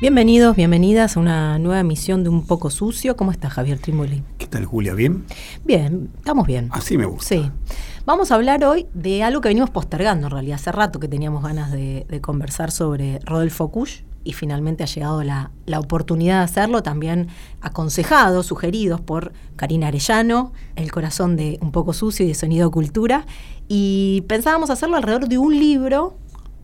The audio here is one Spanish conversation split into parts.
Bienvenidos, bienvenidas a una nueva emisión de Un Poco Sucio. ¿Cómo está Javier Trimboli? ¿Qué tal, Julia? ¿Bien? Bien, estamos bien. Así me gusta. Sí. Vamos a hablar hoy de algo que venimos postergando en realidad. Hace rato que teníamos ganas de, de conversar sobre Rodolfo Kusch y finalmente ha llegado la, la, oportunidad de hacerlo, también aconsejados, sugeridos por Karina Arellano, El corazón de Un Poco Sucio y de Sonido Cultura. Y pensábamos hacerlo alrededor de un libro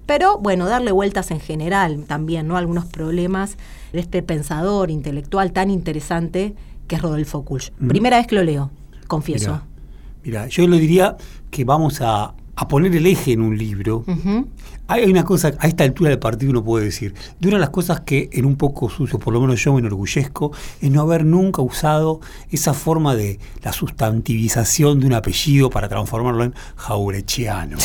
pero bueno, darle vueltas en general también, ¿no? Algunos problemas de este pensador intelectual tan interesante que es Rodolfo Kusch. Mm. Primera vez que lo leo, confieso. Mira, mira yo lo diría que vamos a, a, poner el eje en un libro. Uh -huh. Hay una cosa, a esta altura del partido uno puede decir, de una de las cosas que en un poco sucio, por lo menos yo me enorgullezco, es no haber nunca usado esa forma de la sustantivización de un apellido para transformarlo en jaurechiano,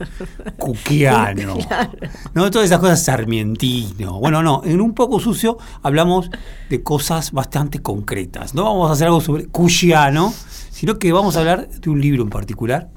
cuquiano, claro. ¿no? todas esas cosas sarmientino. Bueno, no, en un poco sucio hablamos de cosas bastante concretas. No vamos a hacer algo sobre cuchiano, sino que vamos a hablar de un libro en particular.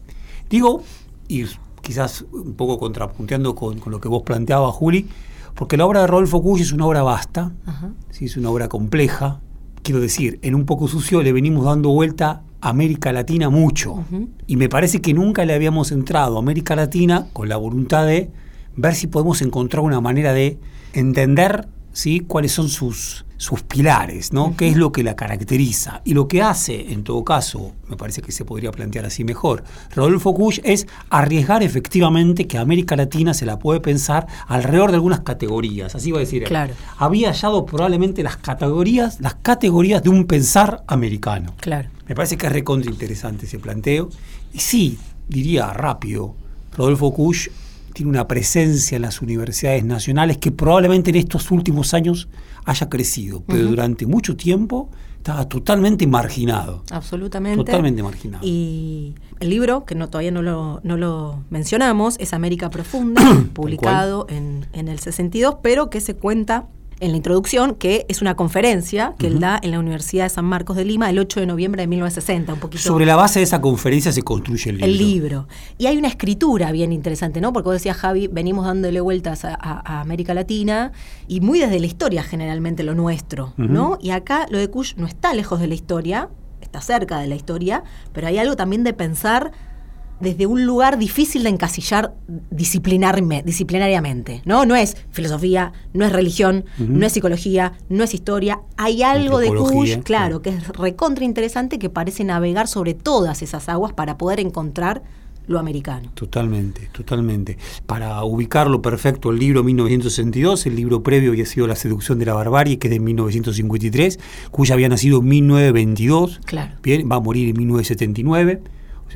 Digo, y quizás un poco contrapunteando con, con, lo que vos planteabas, Juli, porque la obra de Rodolfo Cuy es una obra vasta, Ajá. ¿sí? es una obra compleja. Quiero decir, en un poco sucio le venimos dando vuelta a América Latina mucho. Uh -huh. Y me parece que nunca le habíamos entrado a América Latina con la voluntad de ver si podemos encontrar una manera de entender ¿sí? cuáles son sus, sus pilares, ¿no? Uh -huh. qué es lo que la caracteriza. Y lo que hace, en todo caso, me parece que se podría plantear así mejor, Rodolfo Kusch es arriesgar efectivamente que América Latina se la puede pensar alrededor de algunas categorías, así va a decir él. Claro. Había hallado probablemente las categorías, las categorías de un pensar americano. Claro. Me parece que es recontra interesante ese planteo. Y sí, diría rápido, Rodolfo Kusch tiene una presencia en las universidades nacionales que probablemente en estos últimos años haya crecido, pero uh -huh. durante mucho tiempo estaba totalmente marginado. Absolutamente. Totalmente marginado. Y el libro, que no, todavía no lo, no lo mencionamos, es América Profunda, publicado en, en el 62, pero que se cuenta en la introducción, que es una conferencia que uh -huh. él da en la Universidad de San Marcos de Lima el 8 de noviembre de 1960, un poquito. Sobre la base de esa conferencia se construye el libro. El libro. Y hay una escritura bien interesante, ¿no? Porque vos decías, Javi, venimos dándole vueltas a, a, a América Latina y muy desde la historia generalmente lo nuestro, uh -huh. ¿no? Y acá lo de Kush no está lejos de la historia, está cerca de la historia, pero hay algo también de pensar desde un lugar difícil de encasillar disciplinariamente, ¿no? No es filosofía, no es religión, uh -huh. no es psicología, no es historia. Hay algo de Kush, claro, que es recontra interesante que parece navegar sobre todas esas aguas para poder encontrar lo americano. Totalmente, totalmente. Para ubicarlo perfecto, el libro 1962, el libro previo había sido La seducción de la barbarie, que es de 1953, cuya había nacido en 1922, claro. bien, va a morir en 1979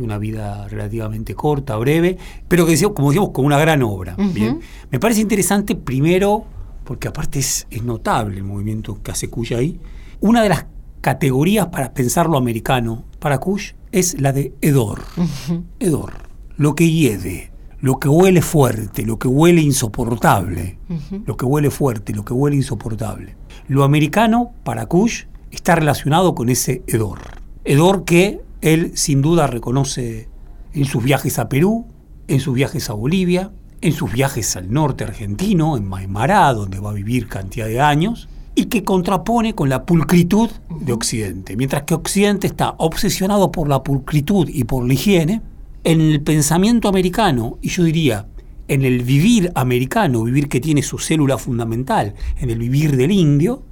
una vida relativamente corta, breve, pero que como decíamos, con una gran obra. Uh -huh. ¿bien? Me parece interesante primero, porque aparte es, es, notable el movimiento que hace Kush ahí, una de las categorías para pensar lo americano para Kush es la de hedor. Uh -huh. Hedor, lo que hiede, lo que huele fuerte, lo que huele insoportable, uh -huh. lo que huele fuerte, lo que huele insoportable. Lo americano para Kush está relacionado con ese hedor. Hedor que él sin duda reconoce en sus viajes a Perú, en sus viajes a Bolivia, en sus viajes al norte argentino, en Maimará, donde va a vivir cantidad de años, y que contrapone con la pulcritud de Occidente. Mientras que Occidente está obsesionado por la pulcritud y por la higiene, en el pensamiento americano, y yo diría en el vivir americano, vivir que tiene su célula fundamental, en el vivir del indio,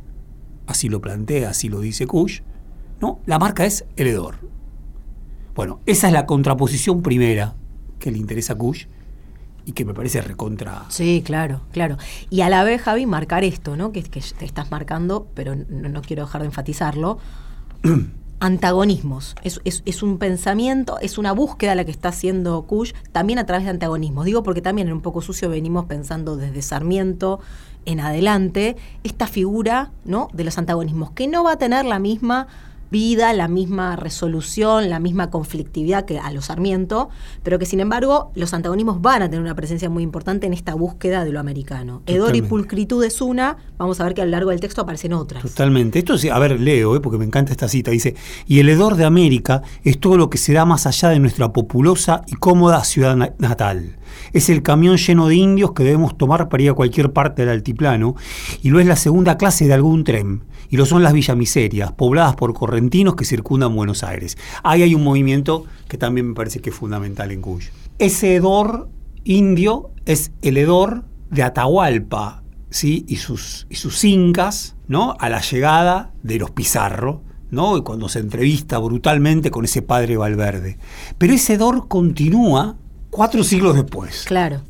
así lo plantea, así lo dice Kush, ¿no? la marca es el hedor. Bueno, esa es la contraposición primera que le interesa a Kush y que me parece recontra. Sí, claro, claro. Y a la vez, Javi, marcar esto, ¿no? Que, que te estás marcando, pero no, no quiero dejar de enfatizarlo. antagonismos. Es, es- es un pensamiento, es una búsqueda la que está haciendo Kush, también a través de antagonismos. Digo porque también en un poco sucio venimos pensando desde Sarmiento en adelante, esta figura ¿no? de los antagonismos, que no va a tener la misma vida, la misma resolución, la misma conflictividad que a los Sarmiento, pero que sin embargo los antagonismos van a tener una presencia muy importante en esta búsqueda de lo americano. Hedor y Totalmente. pulcritud es una, vamos a ver que a lo largo del texto aparecen otras. Totalmente. Esto sí, a ver, leo, eh, porque me encanta esta cita. Dice, y el hedor de América es todo lo que se da más allá de nuestra populosa y cómoda ciudad na- natal. Es el camión lleno de indios que debemos tomar para ir a cualquier parte del altiplano, y lo es la segunda clase de algún tren, y lo son las villamiserias, pobladas por correntinos que circundan Buenos Aires. Ahí hay un movimiento que también me parece que es fundamental en Cuyo. Ese hedor indio es el hedor de Atahualpa, ¿sí? y, sus, y sus incas ¿no? a la llegada de los Pizarro, ¿no? y cuando se entrevista brutalmente con ese padre Valverde. Pero ese hedor continúa cuatro siglos después. Claro.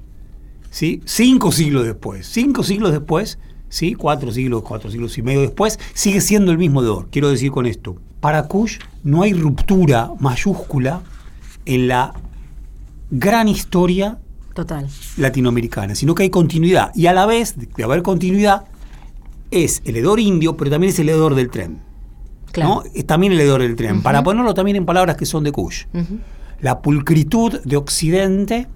¿sí? Cinco siglos después. Cinco siglos después, ¿sí? Cuatro siglos, cuatro siglos y medio después, sigue siendo el mismo hedor. Quiero decir con esto, para Kush no hay ruptura mayúscula en la gran historia Total. latinoamericana, sino que hay continuidad. Y a la vez de haber continuidad, es el hedor indio, pero también es el hedor del tren. Claro. ¿no? Es también el hedor del tren. Para ponerlo también en palabras que son de Kush. La pulcritud de Occidente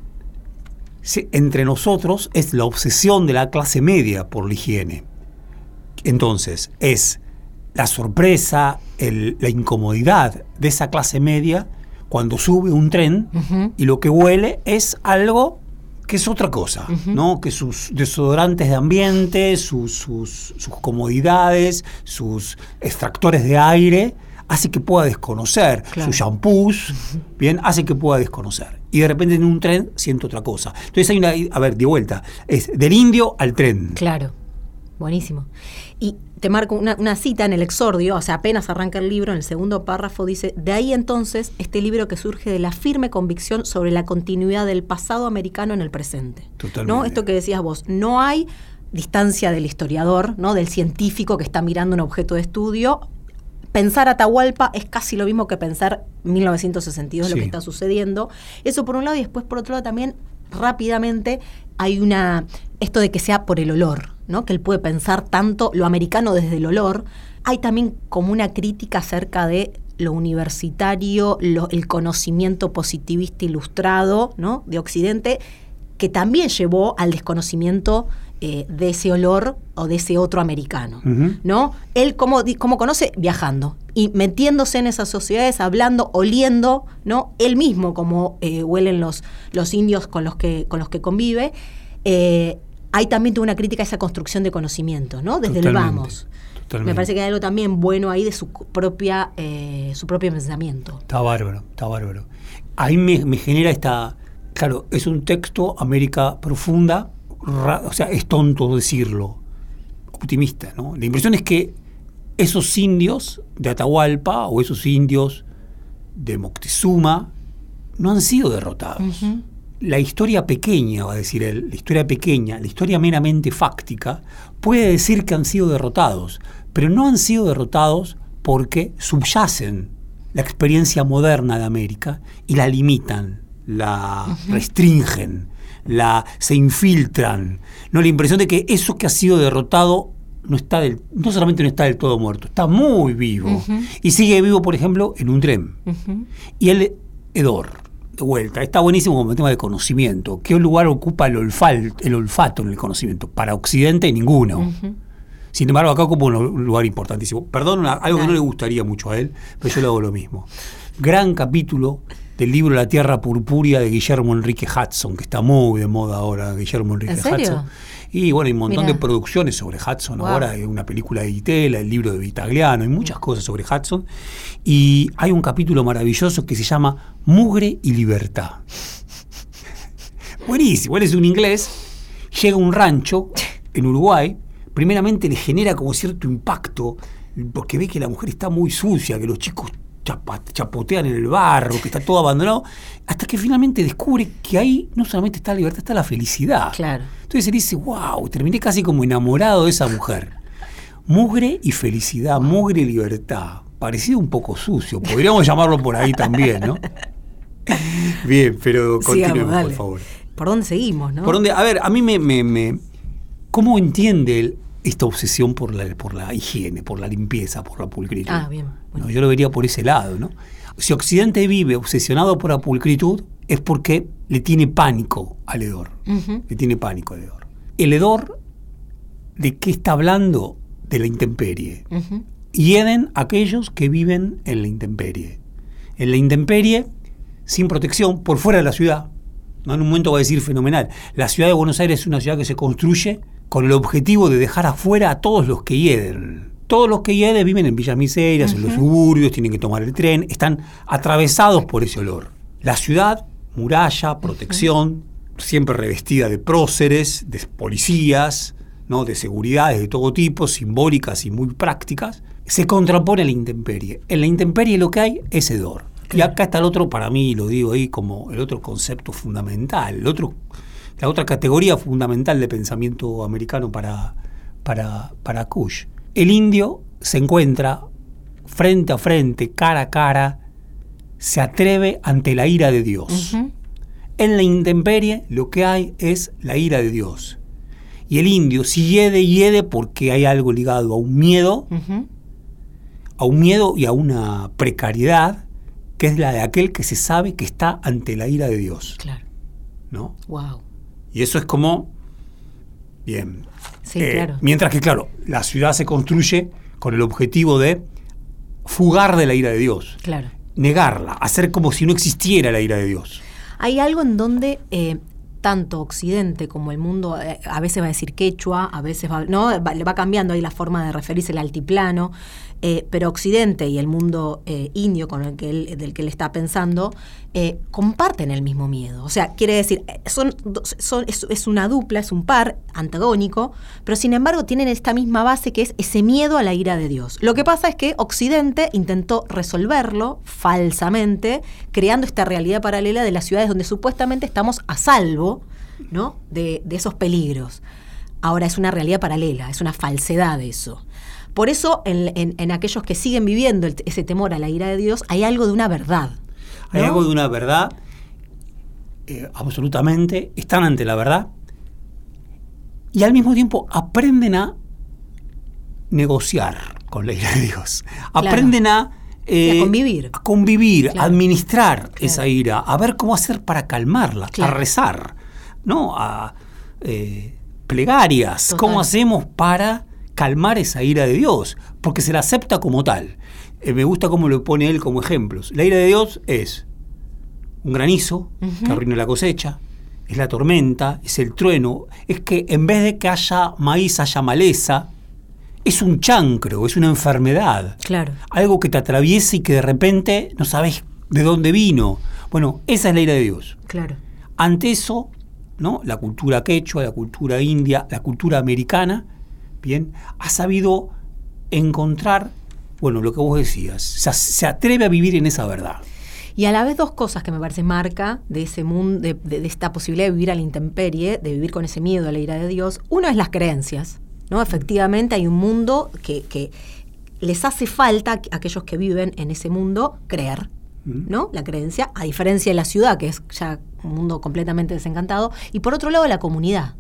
entre nosotros es la obsesión de la clase media por la higiene. Entonces, es la sorpresa, el- la incomodidad de esa clase media cuando sube un tren y lo que huele es algo que es otra cosa, ¿no? Que sus desodorantes de ambiente, sus, sus, sus comodidades, sus extractores de aire, hace que pueda desconocer, Claro. sus shampoos, bien, hace que pueda desconocer. Y de repente en un tren siento otra cosa. Entonces hay una, a ver, de vuelta, es del indio al tren. Claro, buenísimo. Y te marco una, una cita en el exordio, o sea, apenas arranca el libro, en el segundo párrafo dice, de ahí entonces este libro que surge de la firme convicción sobre la continuidad del pasado americano en el presente. Totalmente. ¿No? Esto que decías vos, no hay distancia del historiador, ¿no? del científico que está mirando un objeto de estudio. Pensar Atahualpa es casi lo mismo que pensar 1962, lo que está sucediendo. Eso por un lado, y después por otro lado también rápidamente hay una esto de que sea por el olor, ¿no? Que él puede pensar tanto lo americano desde el olor. Hay también como una crítica acerca de lo universitario, lo- el conocimiento positivista ilustrado, ¿no? De Occidente, que también llevó al desconocimiento eh, de ese olor o de ese otro americano. ¿no? Él como, como conoce viajando y metiéndose en esas sociedades, hablando, oliendo, ¿no? Él mismo como eh, huelen los, los indios con los que, con los que convive. eh, hay también toda una crítica a esa construcción de conocimiento, ¿no? Desde el Totalmente, vamos. totalmente. Me parece que hay algo también bueno ahí de su propia, su propio pensamiento. Está bárbaro, está bárbaro. Ahí me, me genera esta. Claro, es un texto América profunda, ra- o sea, es tonto decirlo, optimista, ¿no? La impresión es que esos indios de Atahualpa o esos indios de Moctezuma no han sido derrotados. La historia pequeña, va a decir él, la historia pequeña, la historia meramente fáctica, puede decir que han sido derrotados, pero no han sido derrotados porque subyacen la experiencia moderna de América y la limitan, la restringen, la, se infiltran. No, la impresión de que eso que ha sido derrotado no está del, no solamente no está del todo muerto, está muy vivo. Y sigue vivo, por ejemplo, en un tren. Y el hedor, de vuelta, está buenísimo como tema de conocimiento. ¿Qué lugar ocupa el, olfal- el olfato en el conocimiento? Para Occidente, ninguno. Sin embargo, acá ocupa un lugar importantísimo. Perdón, algo que no le gustaría mucho a él, pero yo le hago lo mismo. Gran capítulo del libro La Tierra Purpúrea de Guillermo Enrique Hudson, que está muy de moda ahora, Guillermo Enrique ¿En serio? Hudson. Y bueno, hay un montón Mirá. de producciones sobre Hudson Wow. ahora, hay una película de Itela, el libro de Vitagliano, hay muchas cosas sobre Hudson. Y hay un capítulo maravilloso que se llama Mugre y Libertad. Buenísimo, él es un inglés, llega a un rancho en Uruguay, primeramente le genera como cierto impacto, porque ve que la mujer está muy sucia, que los chicos chapotean en el barro, que está todo abandonado, hasta que finalmente descubre que ahí no solamente está la libertad, está la felicidad. Claro. Entonces él dice, wow, terminé casi como enamorado de esa mujer. Mugre y felicidad, mugre y libertad. Parecido un poco sucio, podríamos llamarlo por ahí también, ¿no? Bien, pero continuemos, por favor. ¿Por dónde seguimos, no? ¿Por dónde? A ver, a mí me... me, me ¿Cómo entiende él esta obsesión por la, por la higiene, por la limpieza, por la pulcritud? Ah, bien. No, yo lo vería por ese lado, ¿no? Si Occidente vive obsesionado por la pulcritud, es porque le tiene pánico al hedor. Le tiene pánico al hedor. El hedor, ¿de qué está hablando? De la intemperie. Ujú. Hieden aquellos que viven en la intemperie. En la intemperie, sin protección, por fuera de la ciudad. ¿no? En un momento va a decir fenomenal. La ciudad de Buenos Aires es una ciudad que se construye con el objetivo de dejar afuera a todos los que hieden. Todos los que hieden viven en villas miserias, en los suburbios, tienen que tomar el tren, están atravesados por ese olor. La ciudad, muralla, protección, siempre revestida de próceres, de policías, ¿no? de seguridades de todo tipo, simbólicas y muy prácticas, se contrapone a la intemperie. En la intemperie lo que hay es hedor. Y acá está el otro, para mí, lo digo ahí como el otro concepto fundamental, el otro, la otra categoría fundamental de pensamiento americano para, para, para Kush. El indio se encuentra frente a frente, cara a cara, se atreve ante la ira de Dios. En la intemperie lo que hay es la ira de Dios. Y el indio, si hiede, hiede porque hay algo ligado a un miedo, a un miedo y a una precariedad, que es la de aquel que se sabe que está ante la ira de Dios. Claro. ¿no? Wow. Y eso es como, bien. Sí, Eh, claro. Mientras que, claro, la ciudad se construye con el objetivo de fugar de la ira de Dios, Claro. negarla, hacer como si no existiera la ira de Dios. Hay algo en donde eh, tanto Occidente como el mundo, eh, a veces va a decir quechua, a veces va, no, va, le va cambiando ahí la forma de referirse al altiplano, eh, pero Occidente y el mundo eh, indio con el que él, del que él está pensando eh, comparten el mismo miedo. O sea, quiere decir, son, es una dupla, es un par antagónico, pero sin embargo tienen esta misma base que es ese miedo a la ira de Dios. Lo que pasa es que Occidente intentó resolverlo falsamente, creando esta realidad paralela de las ciudades donde supuestamente estamos a salvo ¿no? de, de esos peligros. Ahora es una realidad paralela, es una falsedad eso. Por eso en, en- en aquellos que siguen viviendo el- ese temor a la ira de Dios hay algo de una verdad. Hay algo de una verdad, eh, absolutamente, están ante la verdad y al mismo tiempo aprenden a negociar con la ira de Dios. Claro. Aprenden a, eh, a convivir. a convivir, a Claro. administrar Claro. esa ira, a ver cómo hacer para calmarla, a rezar, ¿no? A eh, plegarias, Total. cómo hacemos para calmar esa ira de Dios, porque se la acepta como tal. Eh, me gusta cómo lo pone él como ejemplos. La ira de Dios es un granizo que arruina la cosecha, es la tormenta, es el trueno, es que en vez de que haya maíz haya maleza, es un chancro, es una enfermedad, Claro. algo que te atraviesa y que de repente no sabes de dónde vino. Bueno, esa es la ira de Dios. Claro. Ante eso, ¿no? la cultura quechua, la cultura india, la cultura americana, bien, ha sabido encontrar, bueno, lo que vos decías, se, se atreve a vivir en esa verdad. Y a la vez dos cosas que me parece marca de ese mundo, de, de- de esta posibilidad de vivir a la intemperie, de vivir con ese miedo a la ira de Dios. Uno es las creencias, ¿no? Efectivamente hay un mundo que, que les hace falta a aquellos que viven en ese mundo creer, ¿no? La creencia, a diferencia de la ciudad, que es ya un mundo completamente desencantado. Y por otro lado, la comunidad.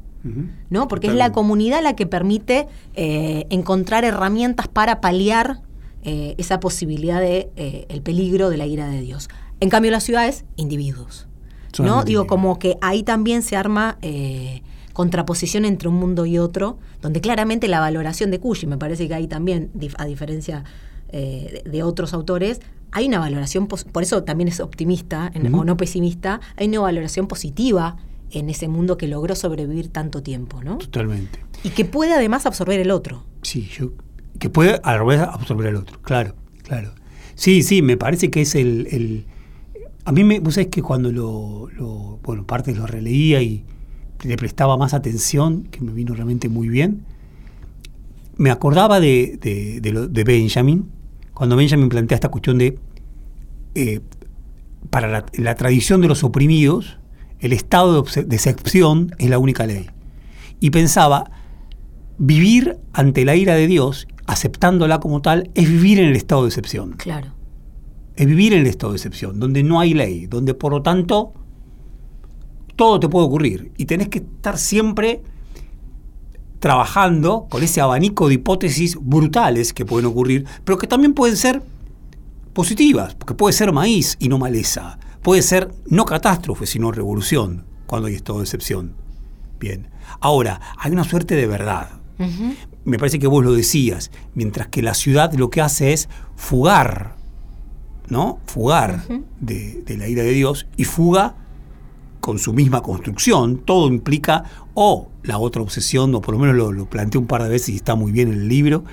¿No? Porque es la comunidad la que permite eh, encontrar herramientas para paliar eh, esa posibilidad de eh, el peligro de la ira de Dios. En cambio, las ciudades, individuos. ¿no? Solamente Digo, individuos. como que ahí también se arma contraposición entre un mundo y otro, donde claramente la valoración de Cushi, me parece que ahí también, a diferencia de, de otros autores, hay una valoración, por eso también es optimista en- o no pesimista, hay una valoración positiva en ese mundo que logró sobrevivir tanto tiempo, ¿no? Totalmente. Y que puede además absorber el otro. Sí, yo, que puede a la vez absorber al otro, claro, claro. Sí, sí, me parece que es el... el- a mí, me, vos sabés que cuando lo, lo- bueno, partes lo releía y le prestaba más atención, que me vino realmente muy bien, me acordaba de, de- de lo- de Benjamin, cuando Benjamin plantea esta cuestión de, eh, para la, la tradición de los oprimidos, el estado de, excepción es la única ley. Y pensaba, vivir ante la ira de Dios, aceptándola como tal, es vivir en el estado de excepción. Claro. Es vivir en el estado de excepción, donde no hay ley, donde por lo tanto todo te puede ocurrir. Y tenés que estar siempre trabajando con ese abanico de hipótesis brutales que pueden ocurrir, pero que también pueden ser positivas, porque puede ser maíz y no maleza, puede ser no catástrofe, sino revolución, cuando hay estado de excepción. Bien, ahora, hay una suerte de verdad. Me parece que vos lo decías, mientras que la ciudad lo que hace es fugar, ¿no? Fugar de, de la ira de Dios y fuga con su misma construcción, todo implica, o la otra obsesión, o por lo menos lo, lo planteé un par de veces y está muy bien en el libro,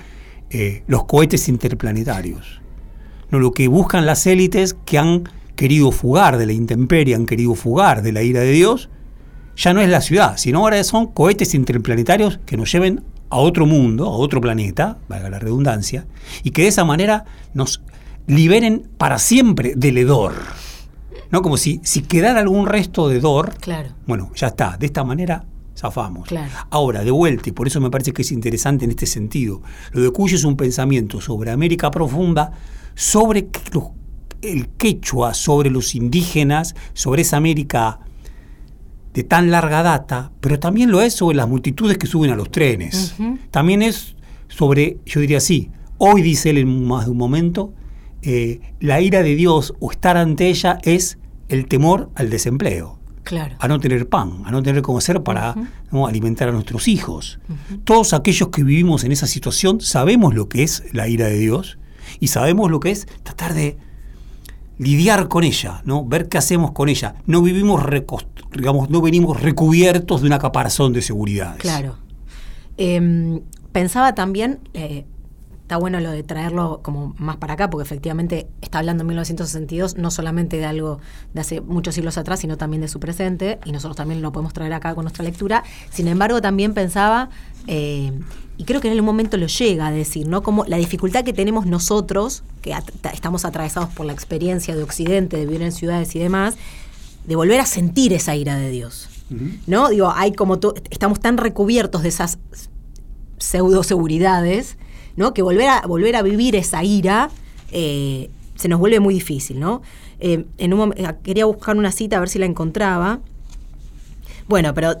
eh, los cohetes interplanetarios. No, lo que buscan las élites que han querido fugar de la intemperie, han querido fugar de la ira de Dios, ya no es la ciudad, sino ahora son cohetes interplanetarios que nos lleven a otro mundo, a otro planeta, valga la redundancia, y que de esa manera nos liberen para siempre del hedor. ¿No? Como si, si quedara algún resto de hedor, Claro. bueno, ya está, de esta manera zafamos. Claro. Ahora, de vuelta, y por eso me parece que es interesante en este sentido, lo de Cuyo es un pensamiento sobre América profunda, sobre los- el quechua, sobre los indígenas, sobre esa América de tan larga data, pero también lo es sobre las multitudes que suben a los trenes. También es sobre, yo diría así, hoy dice él en más de un momento, eh, la ira de Dios o estar ante ella es el temor al desempleo Claro. a no tener pan, a no tener cómo hacer para ¿no? alimentar a nuestros hijos. Todos aquellos que vivimos en esa situación sabemos lo que es la ira de Dios y sabemos lo que es tratar de lidiar con ella, ¿no? ver qué hacemos con ella. No vivimos, digamos, no venimos recubiertos de una caparazón de seguridad. Claro. Em, pensaba también, eh, está bueno lo de traerlo como más para acá, porque efectivamente está hablando en 1962 no solamente de algo de hace muchos siglos atrás, sino también de su presente, y nosotros también lo podemos traer acá con nuestra lectura. Sin embargo, también pensaba, eh, y creo que en algún momento lo llega a decir, ¿no? Como la dificultad que tenemos nosotros, que at- estamos atravesados por la experiencia de Occidente, de vivir en ciudades y demás, de volver a sentir esa ira de Dios. ¿No? Digo, hay como estamos tan recubiertos de esas pseudo seguridades, ¿no? Que volver a, volver a vivir esa ira eh, se nos vuelve muy difícil, ¿no? Eh, en un eh, quería buscar una cita a ver si la encontraba. Bueno, pero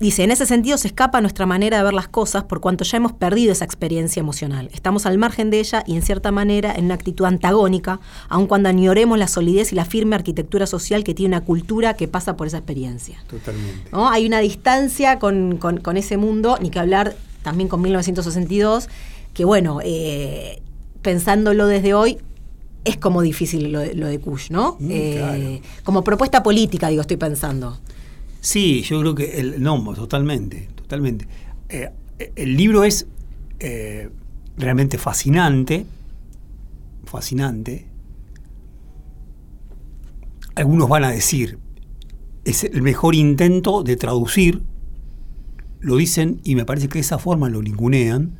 Dice, en ese sentido se escapa nuestra manera de ver las cosas por cuanto ya hemos perdido esa experiencia emocional. Estamos al margen de ella y en cierta manera en una actitud antagónica, aun cuando añoremos la solidez y la firme arquitectura social que tiene una cultura que pasa por esa experiencia. Totalmente. ¿no? Hay una distancia con, con- con ese mundo, ni que hablar también con 1962, que bueno, eh, pensándolo desde hoy, es como difícil lo de, lo de Kush, ¿no? Mm, Eh, Como propuesta política, digo, estoy pensando. Sí, yo creo que el no, totalmente, totalmente. Eh, el libro es eh, realmente fascinante, fascinante. Algunos van a decir, es el mejor intento de traducir, lo dicen y me parece que de esa forma lo ningunean,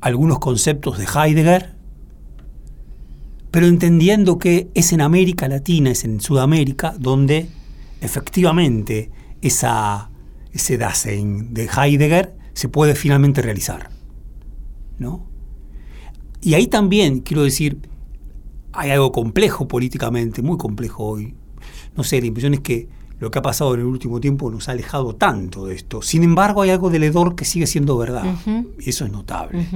algunos conceptos de Heidegger, pero entendiendo que es en América Latina, es en Sudamérica, donde efectivamente esa, ese Dasein de Heidegger se puede finalmente realizar. ¿no? Y ahí también, quiero decir, hay algo complejo políticamente, muy complejo hoy. No sé, la impresión es que lo que ha pasado en el último tiempo nos ha alejado tanto de esto. Sin embargo, hay algo del hedor que sigue siendo verdad. Y eso es notable.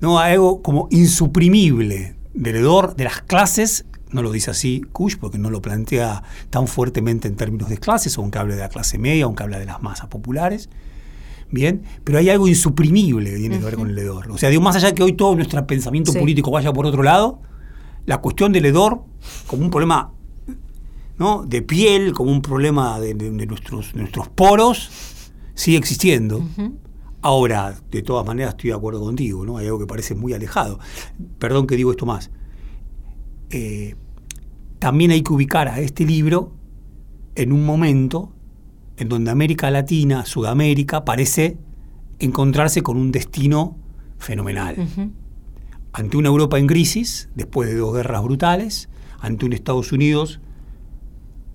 No, hay algo como insuprimible del hedor de las clases, no lo dice así Kush porque no lo plantea tan fuertemente en términos de clases, aunque hable de la clase media, aunque habla de las masas populares. Bien, pero hay algo insuprimible que tiene que ver con el hedor. O sea, digo, más allá de que hoy todo nuestro pensamiento Sí. político vaya por otro lado, la cuestión del hedor como un problema ¿no? de piel, como un problema de, de- de nuestros, nuestros poros, sigue existiendo. Ahora, de todas maneras, estoy de acuerdo contigo, ¿no? Hay algo que parece muy alejado. Perdón que digo esto más. Eh, también hay que ubicar a este libro en un momento en donde América Latina, Sudamérica, parece encontrarse con un destino fenomenal. Ante una Europa en crisis, después de dos guerras brutales, ante un Estados Unidos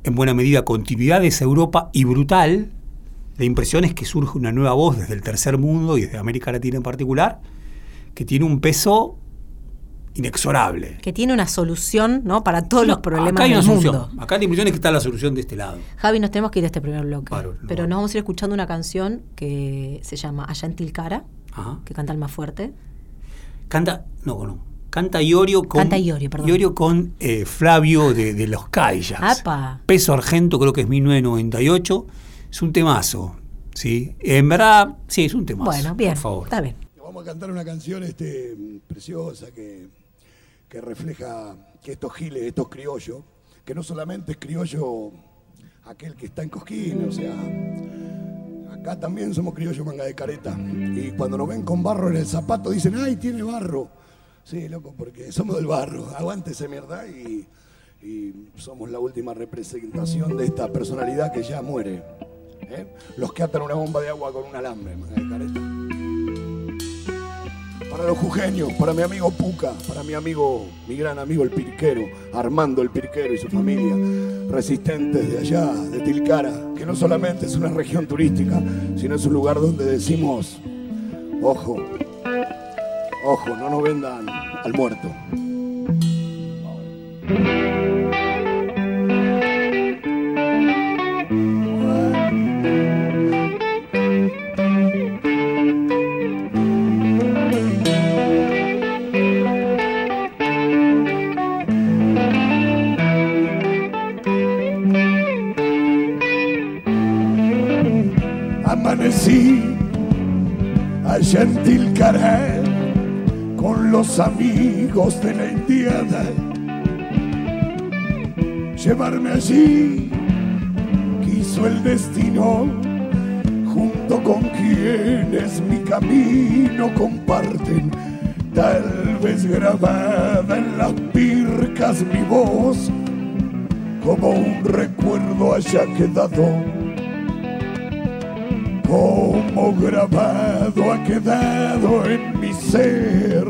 en buena medida continuidad de esa Europa y brutal, la impresión es que surge una nueva voz desde el tercer mundo y desde América Latina en particular, que tiene un peso inexorable. Que tiene una solución ¿no? para todos los problemas Acá hay del una mundo. solución. Acá la impresión es que está la solución de este lado. Javi, nos tenemos que ir a este primer bloque. Claro, no. pero nos vamos a ir escuchando una canción que se llama Allá en Tilcara, Ajá. que canta el más fuerte. Canta, no, no. Canta Iorio con. Canta Iorio, perdón. Iorio con eh, Flavio de, de los. ¡Apa! Peso Argento, creo que es 1998. Es un temazo. ¿sí? En verdad, sí, es un temazo. Bueno, bien. Por favor. Está bien. Vamos a cantar una canción este, preciosa que, que refleja que estos giles, estos criollos, que no solamente es criollo aquel que está en Cosquín, o sea, acá también somos criollos manga de careta. Y cuando nos ven con barro en el zapato dicen, ay, tiene barro. Sí, loco, porque somos del barro, aguante esa mierda y, somos la última representación de esta personalidad que ya muere. ¿eh? Los que atan una bomba de agua con un alambre. Para los jujeños, para mi amigo Puca, para mi amigo, mi gran amigo el Pirquero, Armando el Pirquero y su familia, resistentes de allá, de Tilcara, que no solamente es una región turística, sino es un lugar donde decimos, ojo, ojo, no nos vendan al muerto. Amanecí allá en Tilcara con los amigos de la indiada. Llevarme allí quiso el destino, junto con quienes mi camino comparten. Tal vez grabada en las pircas mi voz, como un recuerdo haya quedado como grabado ha quedado en mi ser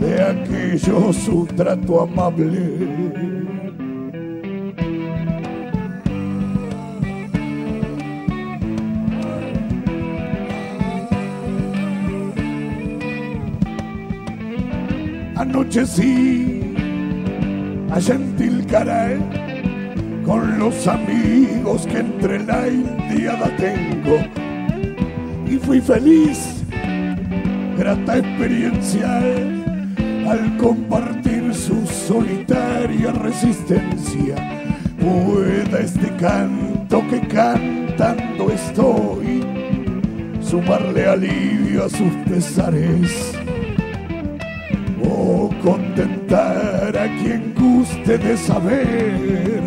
de aquello su trato amable. Anochecí allá en Tilcara con los amigos que entre la indiada tengo y fui feliz, grata experiencia al compartir su solitaria resistencia. Pueda este canto que cantando estoy sumarle alivio a sus pesares o contentar a quien guste de saber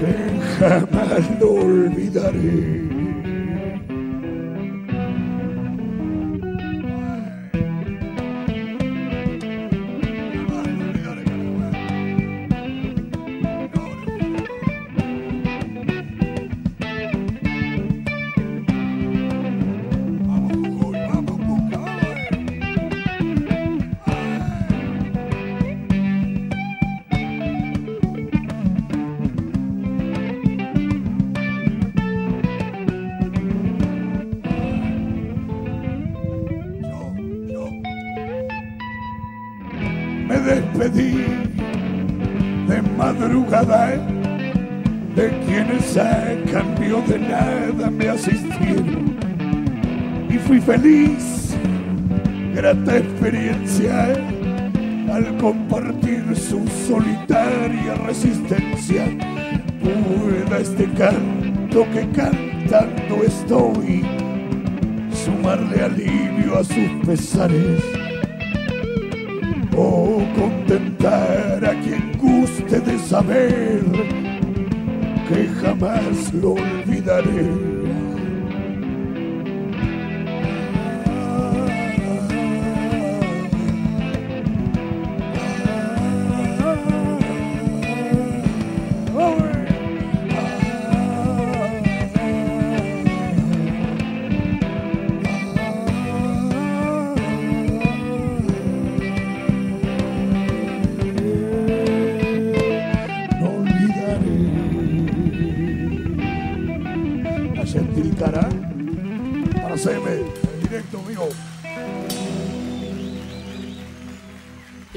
que jamás lo olvidaré. Me despedí de madrugada de quienes a cambio de nada me asistieron. Y fui feliz, grata experiencia al compartir su solitaria resistencia. Pueda este canto que cantando estoy sumarle alivio a sus pesares contentar a quien guste de saber que jamás lo olvidaré.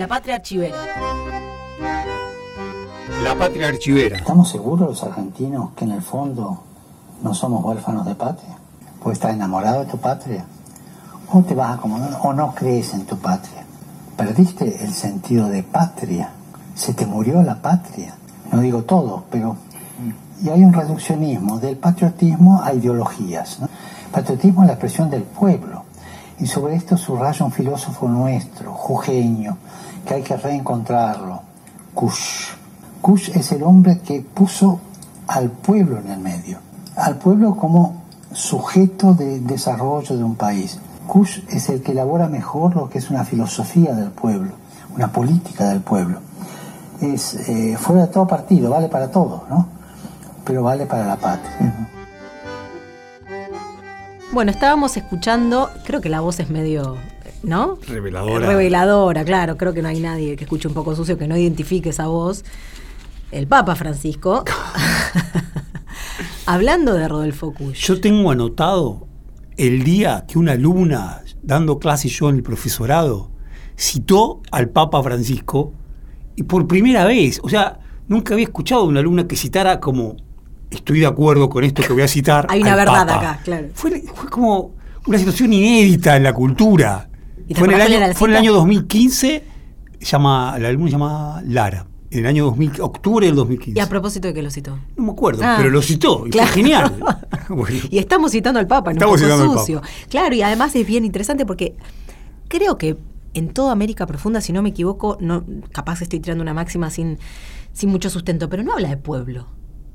Patria archivera. La patria archivera. ¿Estamos seguros los argentinos que en el fondo no somos huérfanos de patria? ¿Puedes estar enamorado de tu patria? ¿O te vas a acomodar o no crees en tu patria? Perdiste el sentido de patria. Se te murió la patria. No digo todo, pero... Y hay un reduccionismo del patriotismo a ideologías. ¿no? Patriotismo es la expresión del pueblo. Y sobre esto subraya un filósofo nuestro, jujeño, que hay que reencontrarlo, Kush. Kush es el hombre que puso al pueblo en el medio, al pueblo como sujeto de desarrollo de un país. Kush es el que elabora mejor lo que es una filosofía del pueblo, una política del pueblo. Es eh, fuera de todo partido, vale para todo, ¿no? Pero vale para la patria. Bueno, estábamos escuchando, creo que la voz es medio, ¿no? Reveladora. Reveladora, claro. Creo que no hay nadie que escuche un poco sucio que no identifique esa voz. El Papa Francisco. Hablando de Rodolfo Cuyo. Yo tengo anotado el día que una alumna, dando clase yo en el profesorado, citó al Papa Francisco y por primera vez, o sea, nunca había escuchado a una alumna que citara como estoy de acuerdo con esto que voy a citar. Hay una al verdad Papa". acá, claro. Fue, fue como una situación inédita en la cultura. ¿Y te Fue en, el año, fue en el año 2015, llama, la alumna se llama Lara, en el año 2000, octubre del 2015. Y a propósito de que lo citó. no me acuerdo, Ah, pero lo citó, y claro. fue genial. Bueno. Y estamos citando al Papa, no Estamos citando al sucio. Claro, y además es bien interesante porque creo que en toda América Profunda, si no me equivoco, no, capaz estoy tirando una máxima sin, sin mucho sustento, pero no habla de pueblo,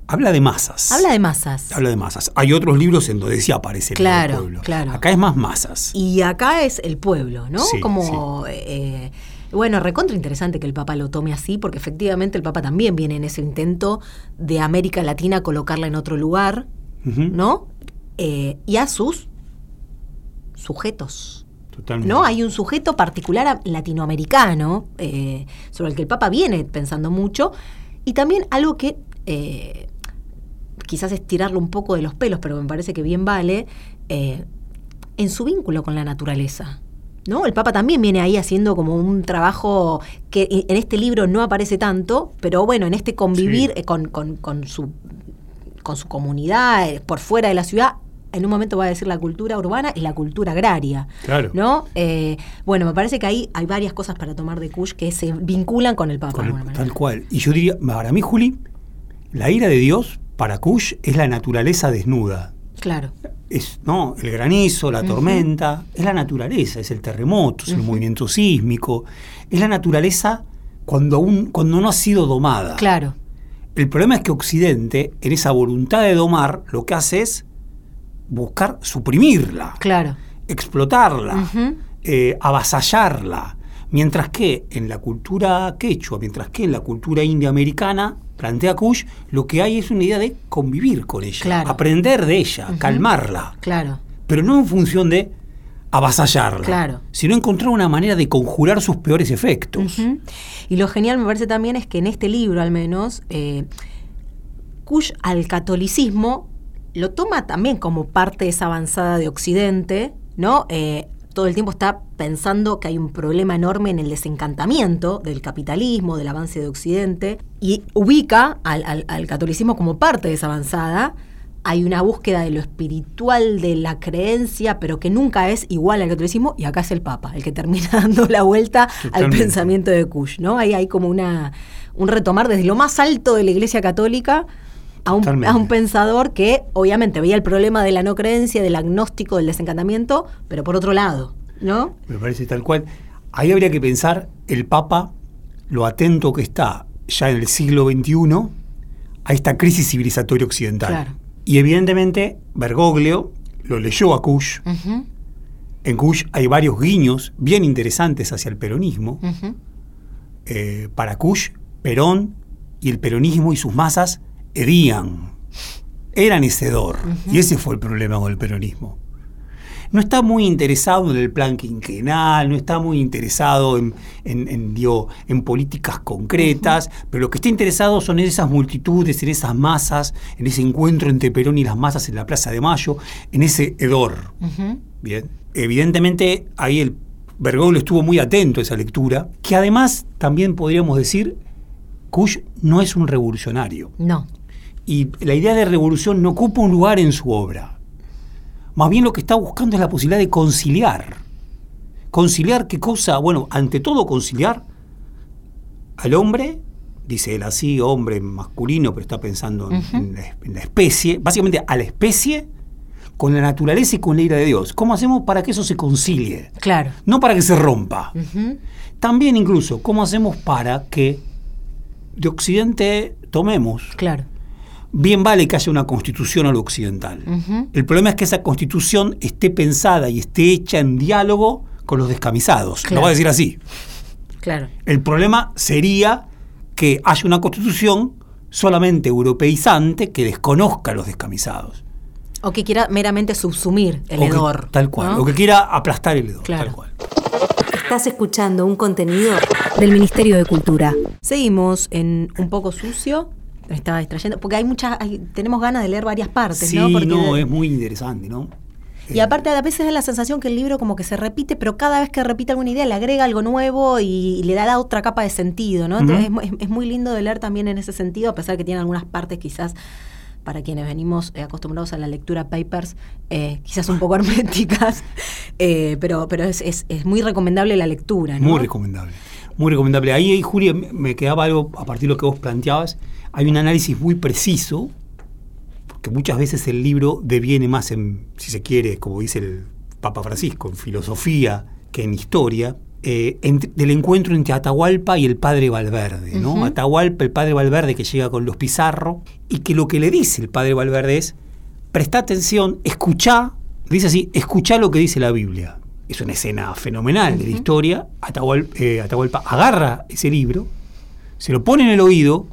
Habla de masas. habla de masas. Habla de masas. Hay otros libros en donde sí aparece el Claro, pueblo. claro. Acá es más masas. Y acá es el pueblo, ¿no? Sí, Como, eh, bueno, recontra interesante que el Papa lo tome así, porque efectivamente el Papa también viene en ese intento de América Latina colocarla en otro lugar. ¿no? Eh, y a sus sujetos. Totalmente. ¿no? Hay un sujeto particular latinoamericano eh, sobre el que el Papa viene pensando mucho y también algo que eh, quizás es tirarlo un poco de los pelos, pero me parece que bien vale, eh, en su vínculo con la naturaleza. ¿No? El Papa también viene ahí haciendo como un trabajo que en este libro no aparece tanto, pero bueno, en este convivir Sí. eh, con, con- con su, con su comunidad, eh, por fuera de la ciudad, en un momento va a decir la cultura urbana y la cultura agraria. Claro. ¿No? Eh, bueno, me parece que ahí hay varias cosas para tomar de Kush que se vinculan con el Papa. Con el- tal cual. Y yo diría, para mí, Juli, la ira de Dios para Kush es la naturaleza desnuda. Claro. Es, ¿no? El granizo, la tormenta, es la naturaleza, es el terremoto, es el movimiento sísmico, es la naturaleza cuando aún, cuando no ha sido domada. Claro. El problema es que Occidente, en esa voluntad de domar, lo que hace es buscar suprimirla, Claro. explotarla, eh, avasallarla. Mientras que en la cultura quechua, mientras que en la cultura india americana, plantea Kush, lo que hay es una idea de convivir con ella, Claro. aprender de ella, calmarla, Claro. pero no en función de avasallarla, Claro. sino encontrar una manera de conjurar sus peores efectos. Y lo genial me parece también es que en este libro, al menos, eh, Kush al catolicismo lo toma también como parte de esa avanzada de Occidente, ¿no? Eh, todo el tiempo está pensando que hay un problema enorme en el desencantamiento del capitalismo, del avance de Occidente, y ubica al, al- al catolicismo como parte de esa avanzada. Hay una búsqueda de lo espiritual, de la creencia, pero que nunca es igual al catolicismo, y acá es el Papa, el que termina dando la vuelta al pensamiento de Kush, ¿no? Ahí hay como una, un retomar desde lo más alto de la Iglesia Católica a un, a un pensador que obviamente veía el problema de la no creencia, del agnóstico, del desencantamiento, pero por otro lado, ¿no? Me parece tal cual. Ahí habría que pensar el Papa, lo atento que está ya en el siglo XXI a esta crisis civilizatoria occidental. Claro. Y evidentemente Bergoglio lo leyó a Kush. En Kush hay varios guiños bien interesantes hacia el peronismo. Eh, para Kush, Perón y el peronismo y sus masas herían, eran hedor. Y ese fue el problema con el peronismo. No está muy interesado en el plan quinquenal, no está muy interesado en, en- en, digo, en políticas concretas, pero lo que está interesado son en esas multitudes, en esas masas, en ese encuentro entre Perón y las masas en la Plaza de Mayo, en ese hedor. Bien. Evidentemente, ahí el Bergoglio estuvo muy atento a esa lectura, que además también podríamos decir, Kush no es un revolucionario. No. Y la idea de revolución no ocupa un lugar en su obra. Más bien lo que está buscando es la posibilidad de conciliar. ¿Conciliar qué cosa? Bueno, ante todo conciliar al hombre, dice él así, hombre masculino, pero está pensando en, en la, en la especie, básicamente a la especie con la naturaleza y con la ira de Dios. ¿Cómo hacemos para que eso se concilie? Claro. No para que se rompa. También incluso, ¿cómo hacemos para que de Occidente tomemos? Claro. Bien vale que haya una constitución a lo occidental. El problema es que esa constitución esté pensada y esté hecha en diálogo con los descamisados. Claro. Lo voy a decir así. Claro. El problema sería que haya una constitución solamente europeizante que desconozca a los descamisados. O que quiera meramente subsumir el O que- hedor. tal cual. ¿no? O que quiera aplastar el hedor. Claro. Tal cual. Estás escuchando un contenido del Ministerio de Cultura. Seguimos en un poco sucio. Me estaba distrayendo. Porque hay muchas. hay- tenemos ganas de leer varias partes, Sí, ¿no? Porque no, es muy interesante, ¿no? Y aparte a veces da la sensación que el libro como que se repite, pero cada vez que repite alguna idea le agrega algo nuevo y, le da la otra capa de sentido, ¿no? Entonces, es, mu- es muy lindo de leer también en ese sentido, a pesar que tiene algunas partes quizás para quienes venimos eh, acostumbrados a la lectura papers, eh, quizás un poco herméticas, eh, pero, pero es, es- es muy recomendable la lectura, ¿no? Muy recomendable. Muy recomendable. Ahí, ahí, Julia, me- quedaba algo a partir de lo que vos planteabas. Hay un análisis muy preciso, porque muchas veces el libro deviene más en, si se quiere, como dice el Papa Francisco, en filosofía que en historia, eh, entre- del encuentro entre Atahualpa y el padre Valverde. ¿no? Atahualpa, el padre Valverde que llega con los Pizarro, y que lo que le dice el padre Valverde es, presta atención, escuchá, dice así, escuchá lo que dice la Biblia. Es una escena fenomenal de la historia. Eh, Atahualpa agarra ese libro, se lo pone en el oído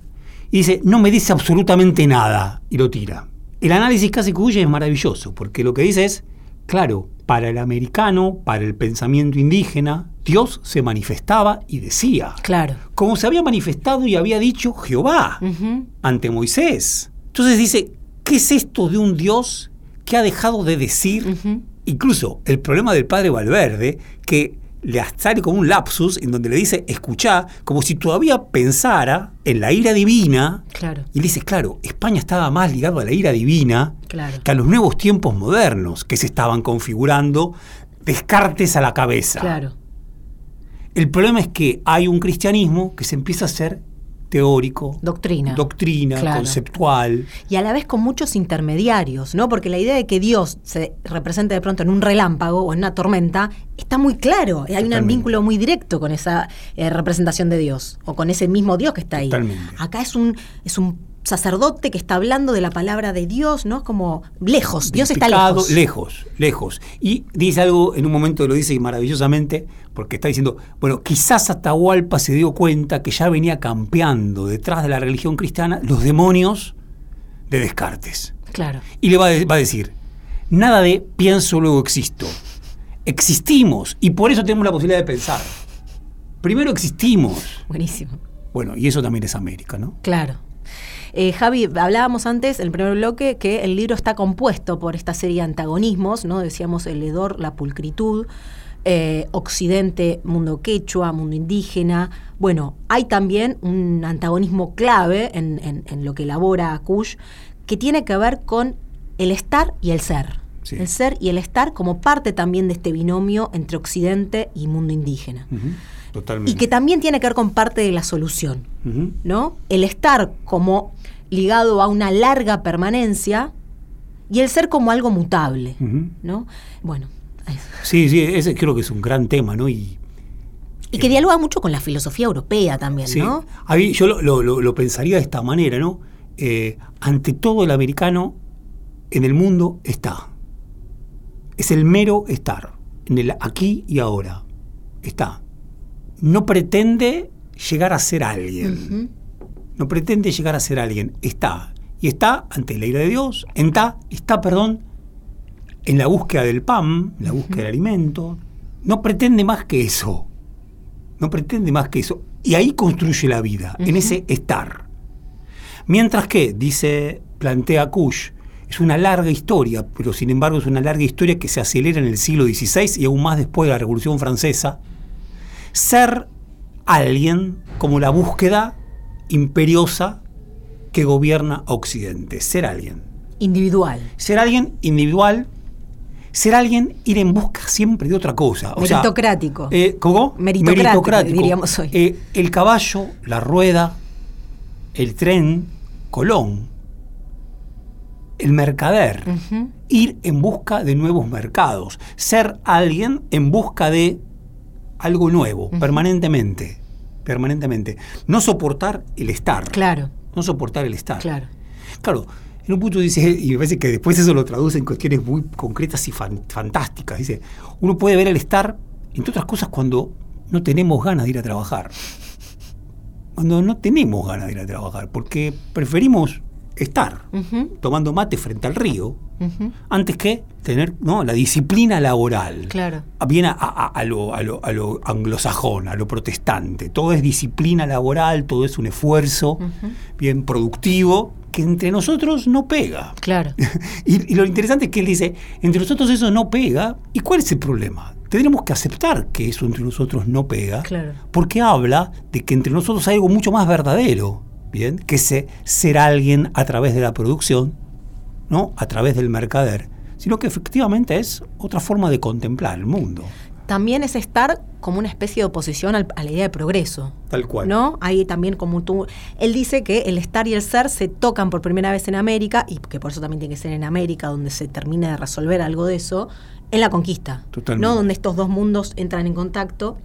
y dice, no me dice absolutamente nada, y lo tira. El análisis casi que huye es maravilloso, porque lo que dice es, claro, para el americano, para el pensamiento indígena, Dios se manifestaba y decía, Claro. como se había manifestado y había dicho Jehová ante Moisés. Entonces dice, ¿qué es esto de un Dios que ha dejado de decir? Incluso el problema del padre Valverde, que le sale como un lapsus en donde le dice, escuchá, como si todavía pensara en la ira divina. Claro. Y le dice, claro, España estaba más ligado a la ira divina Claro. que a los nuevos tiempos modernos que se estaban configurando, descartes a la cabeza. Claro. El problema es que hay un cristianismo que se empieza a hacer teórico, Doctrina. doctrina, Claro. conceptual. y a la vez con muchos intermediarios, ¿no? Porque la idea de que Dios se represente de pronto en un relámpago o en una tormenta está muy claro. Hay un vínculo muy directo con esa eh, representación de Dios o con ese mismo Dios que está ahí. Totalmente. Acá es un es un sacerdote que está hablando de la palabra de Dios, ¿no? Es como lejos. Dios está lejos. lejos, lejos. Y dice algo, en un momento lo dice maravillosamente, porque está diciendo, bueno, quizás Atahualpa se dio cuenta que ya venía campeando detrás de la religión cristiana los demonios de Descartes. Claro. Y le va de- va a decir, nada de pienso, luego existo. Existimos y por eso tenemos la posibilidad de pensar. Primero existimos. Buenísimo. Bueno, y eso también es América, ¿no? Claro. Eh, Javi, hablábamos antes, en el primer bloque, que el libro está compuesto por esta serie de antagonismos, ¿no? Decíamos el hedor, la pulcritud, eh, Occidente, mundo quechua, mundo indígena. Bueno, hay también un antagonismo clave en, en- en lo que elabora Kush, que tiene que ver con el estar y el ser. Sí. El ser y el estar como parte también de este binomio entre Occidente y mundo indígena. Totalmente. Y que también tiene que ver con parte de la solución. ¿no? El estar como ligado a una larga permanencia y el ser como algo mutable. ¿no? Bueno. Sí, sí, ese creo que es un gran tema, ¿no? Y, y que dialoga mucho con la filosofía europea también, Sí, ¿no? a mí- yo lo, lo- lo- lo pensaría de esta manera, ¿no? Eh, ante todo el americano en el mundo está. Es el mero estar, en el aquí y ahora. Está. No pretende llegar a ser alguien. No pretende llegar a ser alguien. Está. Y está ante la ira de Dios. Está, está, perdón, en la búsqueda del pan, la búsqueda del alimento. No pretende más que eso. No pretende más que eso. Y ahí construye la vida, en ese estar. Mientras que, dice, plantea Kush, Es una larga historia, pero sin embargo es una larga historia que se acelera en el siglo XVI y aún más después de la Revolución Francesa. Ser alguien como la búsqueda imperiosa que gobierna Occidente. Ser alguien. Individual. Ser alguien individual. Ser alguien ir en busca siempre de otra cosa. O sea, Meritocrático. eh, ¿Cómo? Meritocrático, diríamos hoy. Eh, el caballo, la rueda, el tren, Colón, el mercader, ir en busca de nuevos mercados, ser alguien en busca de algo nuevo, permanentemente, permanentemente. No soportar el estar. Claro, No soportar el estar. claro. Claro, en un punto dice, y me parece que después eso lo traduce en cuestiones muy concretas y fan- fantásticas. Dice, uno puede ver el estar, entre otras cosas, cuando no tenemos ganas de ir a trabajar. Cuando no tenemos ganas de ir a trabajar, porque preferimos estar tomando mate frente al río antes que tener ¿no? la disciplina laboral. Claro. Viene a, a- a lo, a lo- a lo anglosajón, a lo protestante. Todo es disciplina laboral, todo es un esfuerzo bien productivo que entre nosotros no pega. Claro. Y, y lo interesante es que él dice, entre nosotros eso no pega. ¿Y cuál es el problema? Tendremos que aceptar que eso entre nosotros no pega, Claro. porque habla de que entre nosotros hay algo mucho más verdadero, ¿bien? Que se, ser alguien a través de la producción, ¿no? A través del mercader, sino que efectivamente es otra forma de contemplar el mundo. También es estar como una especie de oposición al- a la idea de progreso. Tal cual. ¿No? Hay también como tú. Él dice que el estar y el ser se tocan por primera vez en América, y que por eso también tiene que ser en América, donde se termina de resolver algo de eso, en la conquista. Totalmente. ¿No? Donde estos dos mundos entran en contacto.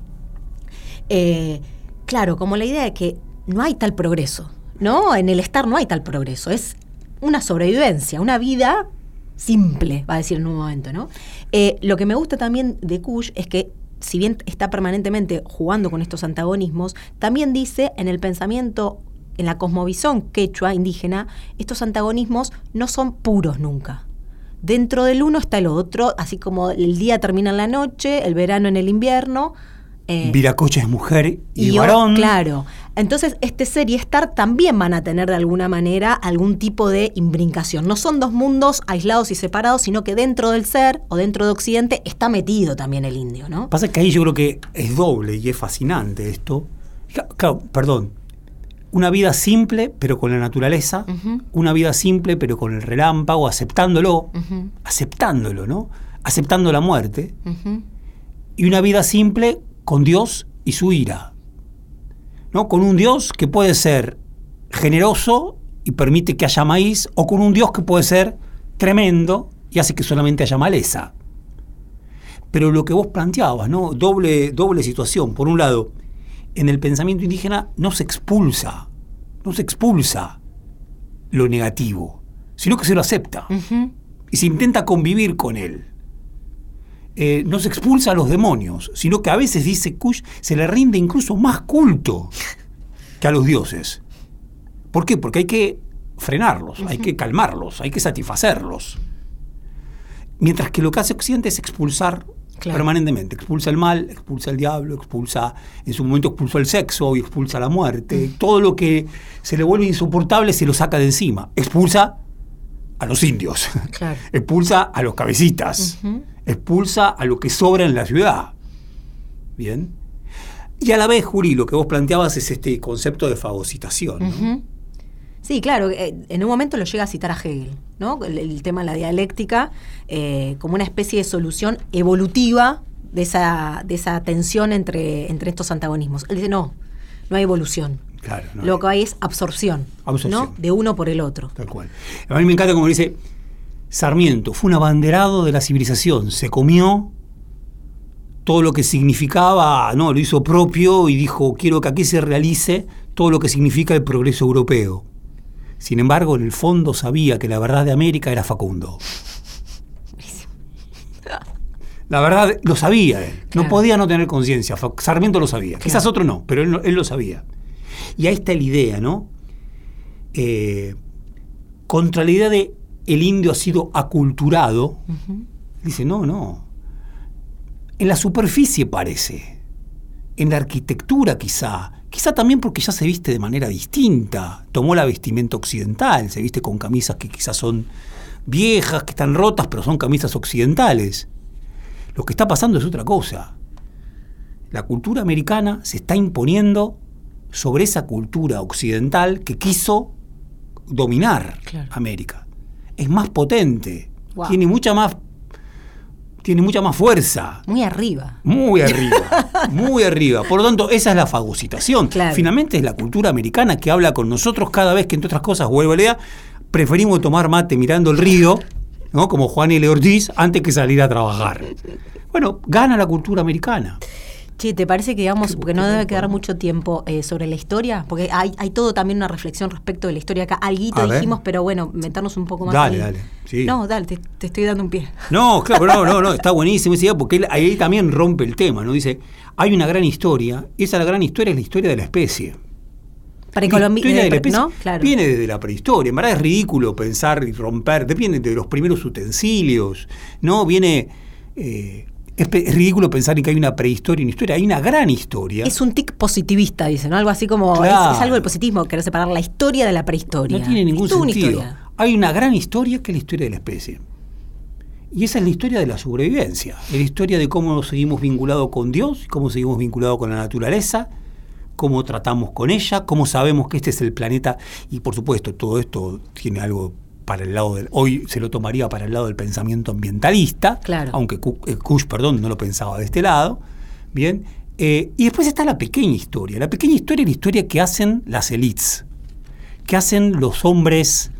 Eh, claro, como la idea de que no hay tal progreso. ¿No? En el estar no hay tal progreso. Es una sobrevivencia, una vida simple, va a decir en un momento, ¿no? Eh, lo que me gusta también de Kush es que, si bien está permanentemente jugando con estos antagonismos, también dice en el pensamiento, en la cosmovisión quechua indígena, estos antagonismos no son puros nunca. Dentro del uno está el otro, así como el día termina en la noche, el verano en el invierno. Eh, Viracocha es mujer y, yo- varón. Claro. Entonces, este ser y estar también van a tener de alguna manera algún tipo de imbrincación. No son dos mundos aislados y separados, sino que dentro del ser o dentro de Occidente está metido también el indio, ¿no? Pasa que ahí yo creo que es doble y es fascinante esto. Claro, perdón. Una vida simple, pero con la naturaleza. Una vida simple, pero con el relámpago, aceptándolo. Aceptándolo, ¿no? Aceptando la muerte. Y una vida simple con Dios y su ira. ¿No? Con un Dios que puede ser generoso y permite que haya maíz, o con un Dios que puede ser tremendo y hace que solamente haya maleza. Pero lo que vos planteabas, ¿no? Doble, doble situación. Por un lado, en el pensamiento indígena no se expulsa, no se expulsa lo negativo, sino que se lo acepta y se intenta convivir con él. Eh, no se expulsa a los demonios, sino que a veces, dice Kush, se le rinde incluso más culto que a los dioses. ¿Por qué? Porque hay que frenarlos, hay que calmarlos, hay que satisfacerlos. Mientras que lo que hace Occidente es expulsar Claro. permanentemente. Expulsa el mal, expulsa el diablo, expulsa, en su momento expulsó el sexo y expulsa la muerte. Todo lo que se le vuelve insoportable se lo saca de encima. Expulsa a los indios. Claro. expulsa a los cabecitas. Expulsa a lo que sobra en la ciudad. Bien. Y a la vez, Juri, lo que vos planteabas es este concepto de fagocitación. Sí, claro, eh, en un momento lo llega a citar a Hegel, ¿no? El, el tema de la dialéctica eh, como una especie de solución evolutiva de esa, de esa tensión entre, entre estos antagonismos. Él dice, no, no hay evolución. Claro, no lo hay. que hay es absorción, Absorción. ¿no? De uno por el otro. Tal cual. A mí me encanta como dice Sarmiento, fue un abanderado de la civilización, se comió todo lo que significaba, no, lo hizo propio y dijo, quiero que aquí se realice todo lo que significa el progreso europeo. Sin embargo, en el fondo sabía que la verdad de América era Facundo. La verdad lo sabía él. No podía no tener conciencia. Sarmiento lo sabía. Claro. Quizás otro no, pero él, lo- él lo sabía. Y ahí está la idea, ¿no? Eh, contra la idea de el indio ha sido aculturado, dice, no, no. En la superficie parece, en la arquitectura quizá, quizá también porque ya se viste de manera distinta, tomó la vestimenta occidental, se viste con camisas que quizás son viejas, que están rotas, pero son camisas occidentales. Lo que está pasando es otra cosa. La cultura americana se está imponiendo sobre esa cultura occidental que quiso dominar Claro. América. Es más potente, Wow. tiene mucha más tiene mucha más fuerza. Muy arriba. Muy arriba, muy arriba. Por lo tanto, esa es la fagocitación. Claro. Finalmente es la cultura americana que habla con nosotros cada vez que, entre otras cosas, vuelvo a leer, preferimos tomar mate mirando el río, ¿no? como Juan L. Ortiz, antes que salir a trabajar. Bueno, gana la cultura americana. Che, ¿te parece que digamos, porque no debe quedar mucho tiempo eh, sobre la historia? Porque hay, hay todo también una reflexión respecto de la historia acá. Alguito dijimos, pero bueno, meternos un poco más. Dale, ahí. dale, sí. No, dale, te, te estoy dando un pie. No, claro, no, no, no, está buenísimo esa idea porque él, ahí también rompe el tema, ¿no? Dice, hay una gran historia, y esa gran historia es la historia de la especie. La Precolombi- historia de la especie ¿no? Claro. Viene desde la prehistoria. En verdad es ridículo pensar y romper. Depende de los primeros utensilios. ¿No? Viene. eh, es, ridículo pensar en que hay una prehistoria y una historia. Hay una gran historia. Es un tic positivista, dice, ¿no? Algo así como. es- Claro. Es, algo del positivismo, querer separar la historia de la prehistoria. no tiene ningún una sentido. Hay una gran historia que es la historia de la especie. Y esa es la historia de la sobrevivencia. Es la historia de cómo nos seguimos vinculados con Dios, cómo seguimos vinculados con la naturaleza, cómo tratamos con ella, cómo sabemos que este es el planeta. Y por supuesto, todo esto tiene algo para el lado del. Hoy se lo tomaría para el lado del pensamiento ambientalista, Claro. aunque eh, Kush, perdón, no lo pensaba de este lado. Bien. Eh, y después está la pequeña historia. La pequeña historia es la historia que hacen las elites, que hacen los hombres,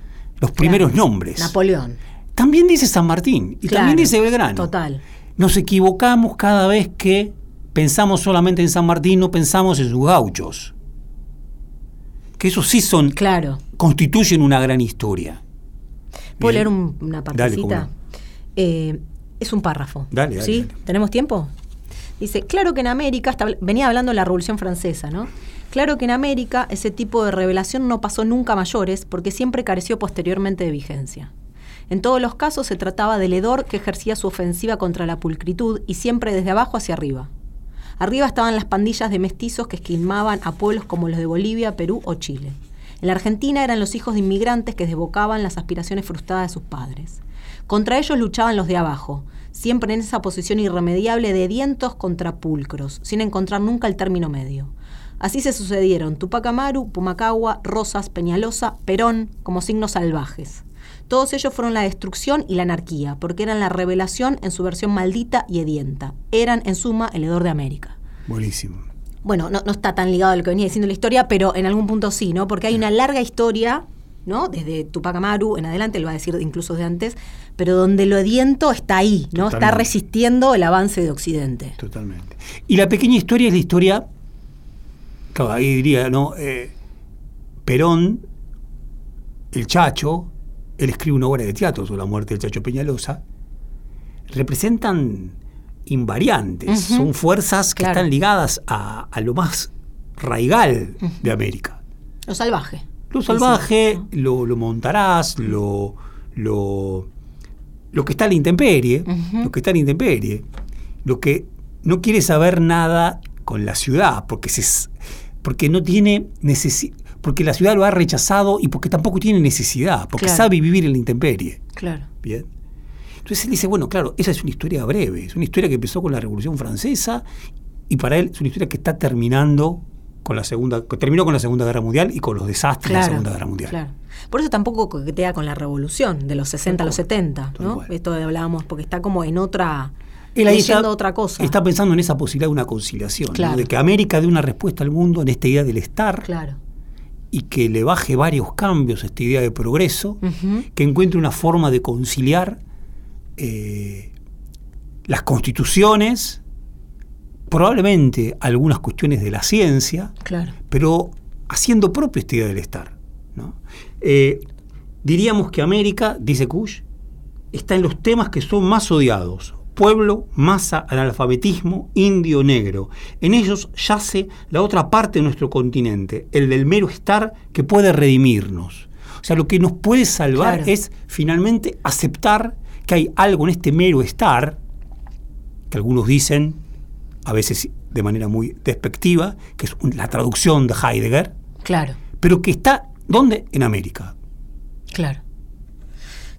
los primeros nombres. Napoleón. También dice San Martín y Claro, también dice Belgrano. Total. Nos equivocamos cada vez que pensamos solamente en San Martín, no pensamos en sus gauchos. Que esos sí son, Claro. constituyen una gran historia. ¿Puedo leer un- una partecita? Eh, es un párrafo. Dale, dale, ¿Sí? dale. ¿Tenemos tiempo? Dice, claro que en América, venía hablando de la Revolución Francesa, ¿no? Claro que en América ese tipo de revelación no pasó nunca a mayores porque siempre careció posteriormente de vigencia. En todos los casos se trataba del hedor que ejercía su ofensiva contra la pulcritud y siempre desde abajo hacia arriba. Arriba estaban las pandillas de mestizos que esquilmaban a pueblos como los de Bolivia, Perú o Chile. En la Argentina eran los hijos de inmigrantes que desbocaban las aspiraciones frustradas de sus padres. Contra ellos luchaban los de abajo, siempre en esa posición irremediable de dientos contra pulcros, sin encontrar nunca el término medio. Así se sucedieron Tupac Amaru, Pumacagua, Rosas, Peñalosa, Perón, como signos salvajes. Todos ellos fueron la destrucción y la anarquía, porque eran la revelación en su versión maldita y hedienta. Eran, en suma, el hedor de América. Buenísimo. Bueno, no, no está tan ligado a lo que venía diciendo la historia, pero en algún punto sí, ¿no? Porque hay una larga historia, ¿no? Desde Tupac Amaru en adelante, lo va a decir incluso de antes, pero donde lo ediento está ahí, ¿no? Está resistiendo el avance de Occidente. Totalmente. Y la pequeña historia es la historia, claro, ahí diría, ¿no? Eh, Perón, el Chacho, él escribe una obra de teatro sobre la muerte del Chacho Peñalosa, representan invariantes, son fuerzas que Claro. están ligadas a, a lo más raigal de América. Lo salvaje. Lo salvaje, sí. lo, lo montarás, lo, lo, lo que está a la intemperie, lo que está a la intemperie, lo que no quiere saber nada con la ciudad, porque, se, porque no tiene necesi- porque la ciudad lo ha rechazado y porque tampoco tiene necesidad, porque Claro. sabe vivir en la intemperie. Claro. Bien. Entonces él dice, bueno, claro, esa es una historia breve, es una historia que empezó con la Revolución Francesa y para él es una historia que está terminando con la segunda, que terminó con la Segunda Guerra Mundial y con los desastres de la Segunda Guerra Mundial. claro. Por eso tampoco coquetea con la revolución de los 60 a los 70, Tal ¿no? cual. Esto hablábamos, porque está como en otra. Él ahí está, otra cosa. está pensando en esa posibilidad de una conciliación, ¿no? Claro. de que América dé una respuesta al mundo en esta idea del estar Claro. y que le baje varios cambios a esta idea de progreso, que encuentre una forma de conciliar eh, las constituciones, probablemente algunas cuestiones de la ciencia, Claro. pero haciendo propia esta idea del estar. ¿no? Eh, diríamos que América, dice Kush, está en los temas que son más odiados. Pueblo, masa, analfabetismo, indio, negro. En ellos yace la otra parte de nuestro continente, el del mero estar que puede redimirnos. O sea, lo que nos puede salvar Claro. es finalmente aceptar que hay algo en este mero estar, que algunos dicen, a veces de manera muy despectiva, que es la traducción de Heidegger, Claro. pero que está, ¿dónde? En América. Claro.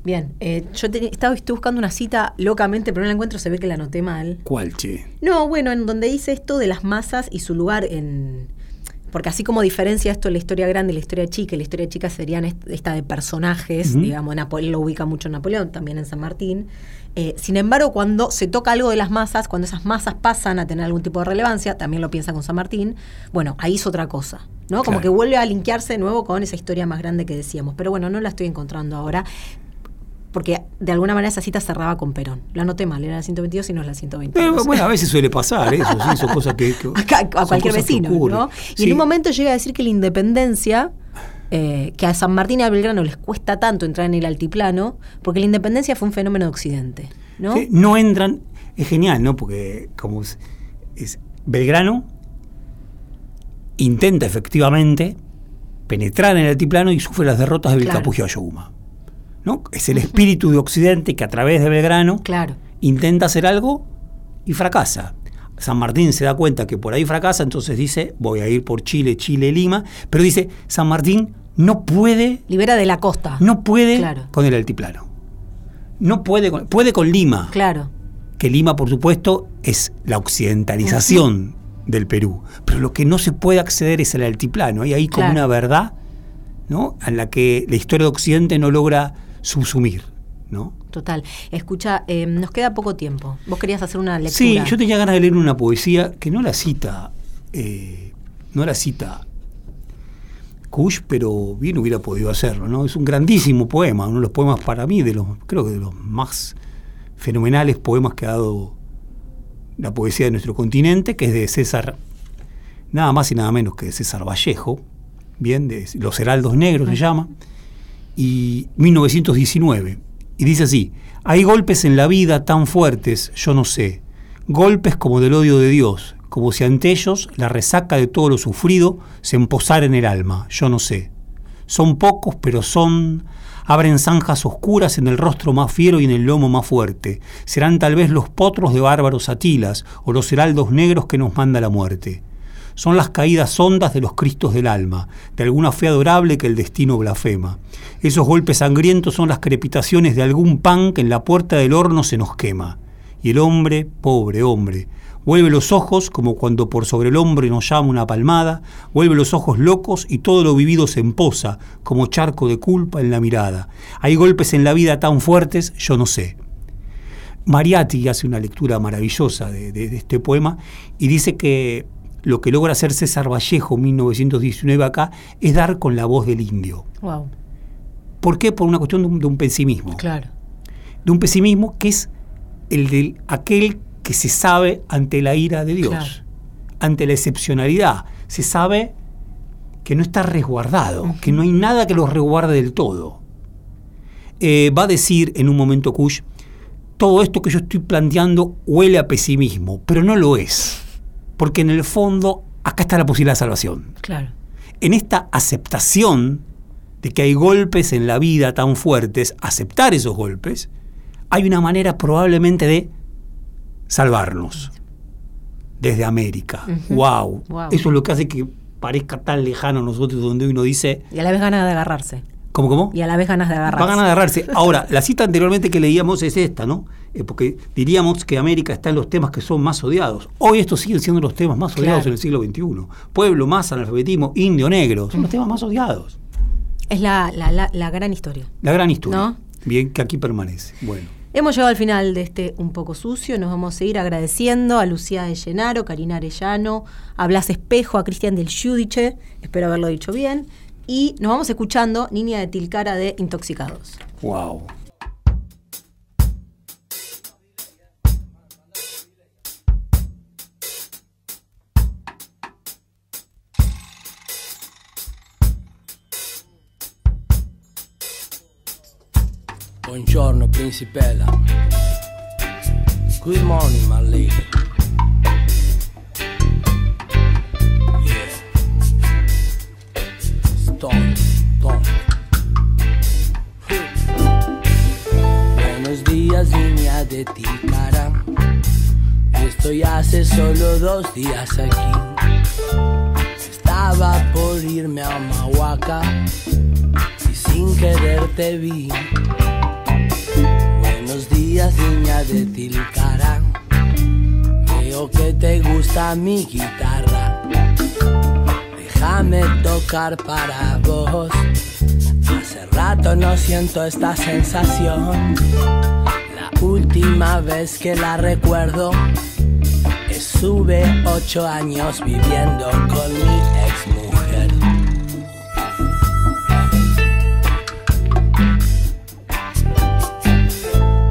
Bien, eh, yo te- estaba estoy buscando una cita locamente, pero no la encuentro, se ve que la anoté mal. ¿Cuál, che? No, bueno, en donde dice esto de las masas y su lugar en... Porque así como diferencia esto la historia grande y la historia chica, y la historia chica serían est- esta de personajes, digamos, Napoleón lo ubica mucho en Napoleón, también en San Martín. Eh, sin embargo, cuando se toca algo de las masas, cuando esas masas pasan a tener algún tipo de relevancia, también lo piensa con San Martín, bueno, ahí es otra cosa, ¿no? Como Claro. que vuelve a linkearse de nuevo con esa historia más grande que decíamos. Pero bueno, no la estoy encontrando ahora porque de alguna manera esa cita cerraba con Perón. La anoté mal, era la 122 y no es la 122. Eh, bueno, a veces suele pasar eso, sí, son cosas que... que- a cualquier vecino. ¿no? Y Sí. en un momento llega a decir que la independencia, eh, que a San Martín y a Belgrano les cuesta tanto entrar en el altiplano, porque la independencia fue un fenómeno de Occidente, ¿no? Sí, no entran, es genial, ¿no? Porque como es, es- Belgrano intenta efectivamente penetrar en el altiplano y sufre las derrotas de Claro. Vilcapugio Ayoguma. ¿No? Es el espíritu de Occidente que a través de Belgrano Claro. intenta hacer algo y fracasa. San Martín se da cuenta que por ahí fracasa, entonces dice, voy a ir por Chile, Chile, Lima, pero dice, San Martín no puede, Libera de la costa. no puede Claro. con el altiplano. No puede con, puede con Lima, Claro. que Lima, por supuesto, es la occidentalización del Perú. Pero lo que no se puede acceder es al altiplano. Hay ahí como Claro. una verdad ¿no? en la que la historia de Occidente no logra subsumir. ¿no? Total. Escucha, eh, nos queda poco tiempo. Vos querías hacer una lectura. Sí, yo tenía ganas de leer una poesía que no la cita, eh, no la cita Kush, pero bien hubiera podido hacerlo, ¿no? Es un grandísimo poema, uno de los poemas para mí, de los, creo que de los más fenomenales poemas que ha dado la poesía de nuestro continente, que es de César, nada más y nada menos que de César Vallejo, bien, de Los Heraldos Negros se llama, y 1919. Y dice así, hay golpes en la vida tan fuertes, yo no sé, golpes como del odio de Dios, como si ante ellos la resaca de todo lo sufrido se emposara en el alma, yo no sé. Son pocos, pero son... Abren zanjas oscuras en el rostro más fiero y en el lomo más fuerte. Serán tal vez los potros de bárbaros atilas o los heraldos negros que nos manda la muerte son las caídas hondas de los cristos del alma, de alguna fe adorable que el destino blasfema. Esos golpes sangrientos son las crepitaciones de algún pan que en la puerta del horno se nos quema. Y el hombre, pobre hombre, vuelve los ojos como cuando por sobre el hombre nos llama una palmada, vuelve los ojos locos y todo lo vivido se emposa, como charco de culpa en la mirada. Hay golpes en la vida tan fuertes, yo no sé. Mariatti hace una lectura maravillosa de, este poema y dice que lo que logra hacer César Vallejo 1919 acá es dar con la voz del indio. Wow. ¿Por qué? Por una cuestión de un, de un pesimismo. Claro. De un pesimismo que es el de aquel que se sabe ante la ira de Dios, Claro. ante la excepcionalidad. Se sabe que no está resguardado, que no hay nada que los resguarde del todo. Eh, va a decir en un momento Kush, todo esto que yo estoy planteando huele a pesimismo, pero no lo es, porque en el fondo acá está la posibilidad de salvación. Claro. En esta aceptación de que hay golpes en la vida tan fuertes, aceptar esos golpes, hay una manera probablemente de salvarnos desde América. Wow. Wow. Eso es lo que hace que parezca tan lejano a nosotros donde uno dice, Y a la vez ganas de agarrarse. ¿Cómo, cómo? Y a la vez ganas de agarrarse. Van a agarrarse. Ahora, la cita anteriormente que leíamos es esta, ¿no? Eh, porque diríamos que América está en los temas que son más odiados. Hoy estos siguen siendo los temas más odiados Claro. en el siglo XXI. Pueblo, más analfabetismo, indio, negro. Son los temas más odiados. Es la, la, la, la gran historia. La gran historia. ¿No? Bien, que aquí permanece. Bueno. Hemos llegado al final de este Un poco sucio. Nos vamos a seguir agradeciendo a Lucía de Llenaro, Karina Arellano, a Blas Espejo, a Cristian del Giudice, espero haberlo dicho bien. Y nos vamos escuchando Niña de Tilcara de Intoxicados. Wow. Buongiorno principella. Good morning my lady. De Ticara. Estoy hace solo dos días aquí. Estaba por irme a Mahuaca y sin querer te vi. días, niña de Tilcara. Veo que te gusta mi guitarra. Déjame tocar para vos. Hace rato no siento esta sensación. Última vez que la recuerdo Sube ocho años viviendo con mi ex mujer.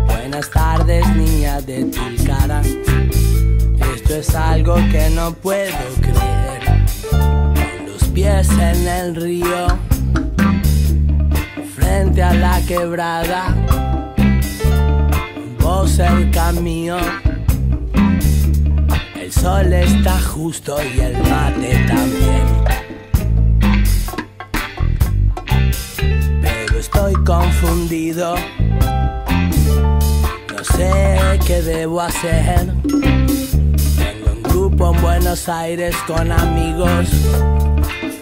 Buenas tardes, niña de Tilcara. Esto es algo que no puedo creer. Con los pies en el río, frente a la quebrada. Vos el camino el sol está justo y el mate también. Pero estoy confundido. No sé qué debo hacer. Tengo un grupo en Buenos Aires con amigos.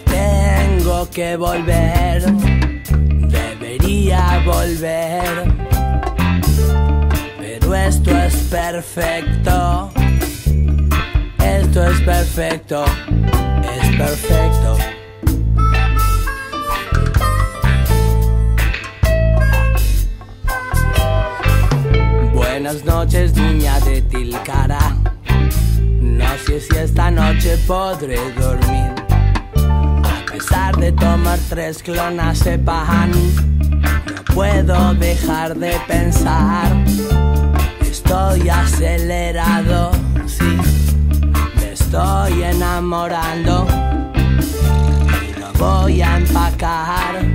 Tengo que volver. Debería volver. Esto es perfecto es perfecto, es perfecto. Buenas noches, niña de Tilcara. No sé si esta noche podré dormir. A pesar de tomar tres clonas de pan, no puedo dejar de pensar. Estoy acelerado, sí estoy enamorando y lo voy a empacar.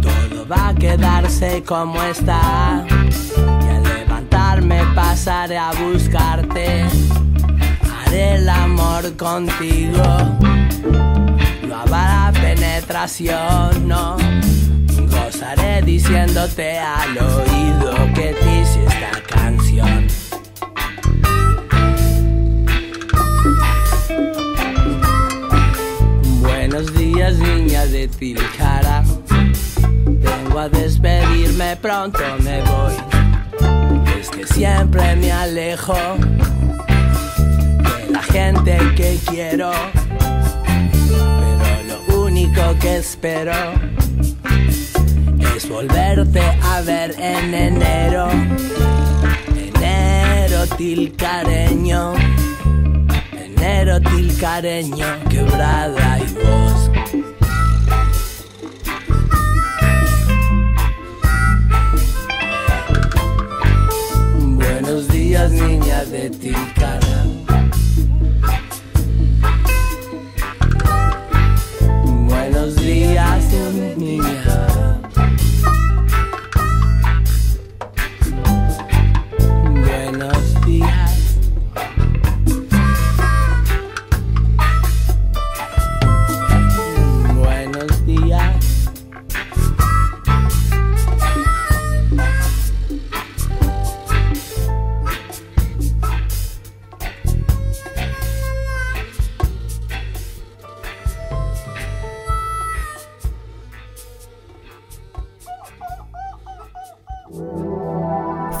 Todo va a quedarse como está y al levantarme pasaré a buscarte. Haré el amor contigo. No habrá penetración, no. Gozaré diciéndote al oído despedirme, pronto me voy. Es que siempre me alejo de la gente que quiero. Pero lo único que espero es volverte a ver en enero. Enero tilcareño enero tilcareño, quebrada y voz. Buenos días, niña de Tilcara.